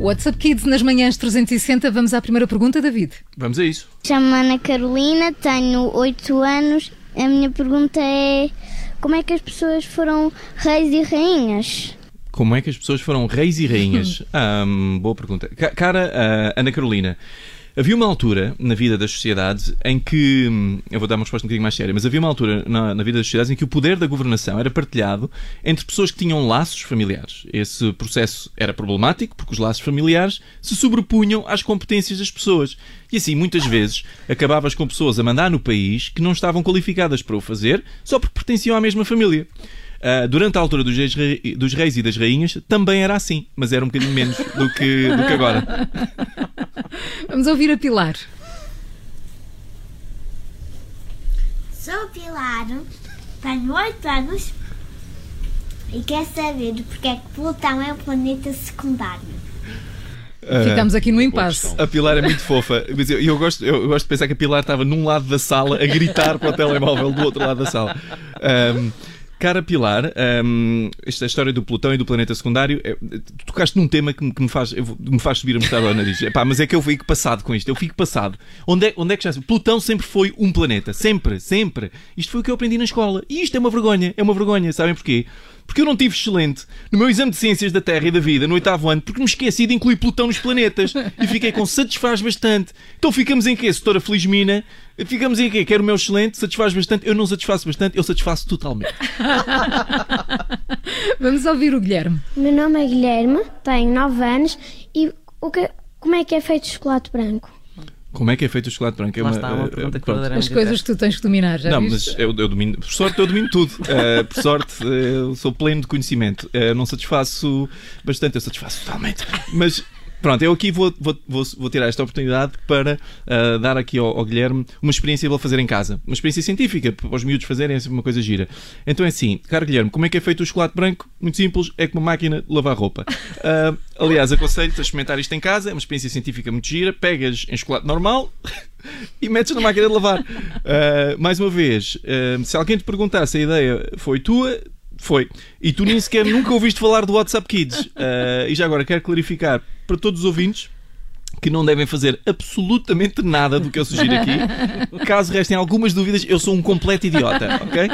WhatsApp Kids nas manhãs 360. Vamos à primeira pergunta, David. Vamos a isso. Chamo-me Ana Carolina, tenho 8 anos. A minha pergunta é: como é que as pessoas foram reis e rainhas? Como é que as pessoas foram reis e rainhas? Boa pergunta. Ca- Cara, ah, Ana Carolina, havia uma altura na vida das sociedades em que. hum, Eu vou dar uma resposta um bocadinho mais séria, mas havia uma altura na, na vida das sociedades em que o poder da governação era partilhado entre pessoas que tinham laços familiares. Esse processo era problemático porque os laços familiares se sobrepunham às competências das pessoas. E assim, muitas vezes, acabavas com pessoas a mandar no país que não estavam qualificadas para o fazer só porque pertenciam à mesma família. Uh, durante a altura dos reis, dos reis e das rainhas também era assim, mas era um bocadinho menos do que, do que agora. Vamos ouvir a Pilar. Sou Pilar, tenho 8 anos e quero saber porque é que Plutão é um planeta secundário. Ficamos aqui no impasse. A Pilar é muito fofa, mas eu, eu gosto, eu gosto de pensar que a Pilar estava num lado da sala a gritar para o telemóvel do outro lado da sala. Um, Cara Pilar, um, esta história do Plutão e do planeta secundário, é, tocaste num tema que me, que me faz, eu me faz subir a mostrar ao nariz. Epá, mas é que eu fico passado com isto, eu fico passado. Onde é, onde é que já Plutão sempre foi um planeta, sempre, sempre. Isto foi o que eu aprendi na escola. E isto é uma vergonha, é uma vergonha, sabem porquê? Porque eu não tive excelente no meu exame de Ciências da Terra e da Vida no oitavo ano, porque me esqueci de incluir Plutão nos planetas e fiquei com satisfaz bastante. Então ficamos em quê, Setora Felizmina? Ficamos em quê? Quero o meu excelente, satisfaz bastante. Eu não satisfaço bastante, eu satisfaço totalmente. Vamos ouvir o Guilherme. Meu nome é Guilherme, tenho 9 anos e o que, como é que é feito chocolate branco? Como é que é feito o chocolate branco? É Lá está, uma eh, pergunta que As coisas que tu tens que dominar, já Não, viste? mas eu, eu domino, por sorte eu domino tudo. Eh, por sorte eh, eu sou pleno de conhecimento. Eh, não satisfaço bastante, eu satisfaço totalmente. Mas pronto, eu aqui vou, vou, vou, vou tirar esta oportunidade para eh, dar aqui ao, ao Guilherme uma experiência para ele fazer em casa. Uma experiência científica, para os miúdos fazerem, é sempre uma coisa gira. Então é assim, caro Guilherme, como é que é feito o chocolate branco? Muito simples, é com uma máquina de lavar roupa. Ah, aliás, aconselho-te a experimentar isto em casa, é uma experiência científica muito gira. Pegas em chocolate normal. e metes na máquina de lavar. Uh, mais uma vez, uh, se alguém te perguntar se a ideia foi tua, foi. E tu nem sequer nunca ouviste falar do WhatsApp Kids. Uh, e já agora quero clarificar para todos os ouvintes que não devem fazer absolutamente nada do que eu sugiro aqui. Caso restem algumas dúvidas, eu sou um completo idiota, ok?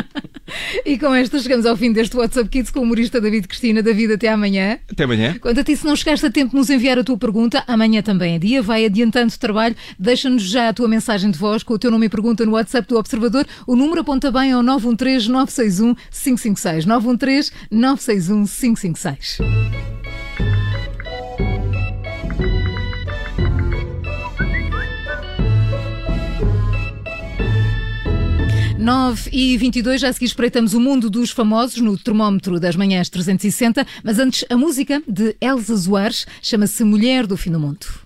E com esta chegamos ao fim deste WhatsApp Kids com o humorista David Cristina. David, até amanhã. Até amanhã. Quanto a ti, se não chegaste a tempo de nos enviar a tua pergunta, amanhã também é dia, vai adiantando o trabalho, deixa-nos já a tua mensagem de voz com o teu nome e pergunta no WhatsApp do Observador. O número aponta bem ao 913 961 556. 913 961 556. Nove e 22, já a seguir espreitamos o mundo dos famosos no termómetro das manhãs 360, mas antes a música de Elsa Soares chama-se Mulher do Fim do Mundo.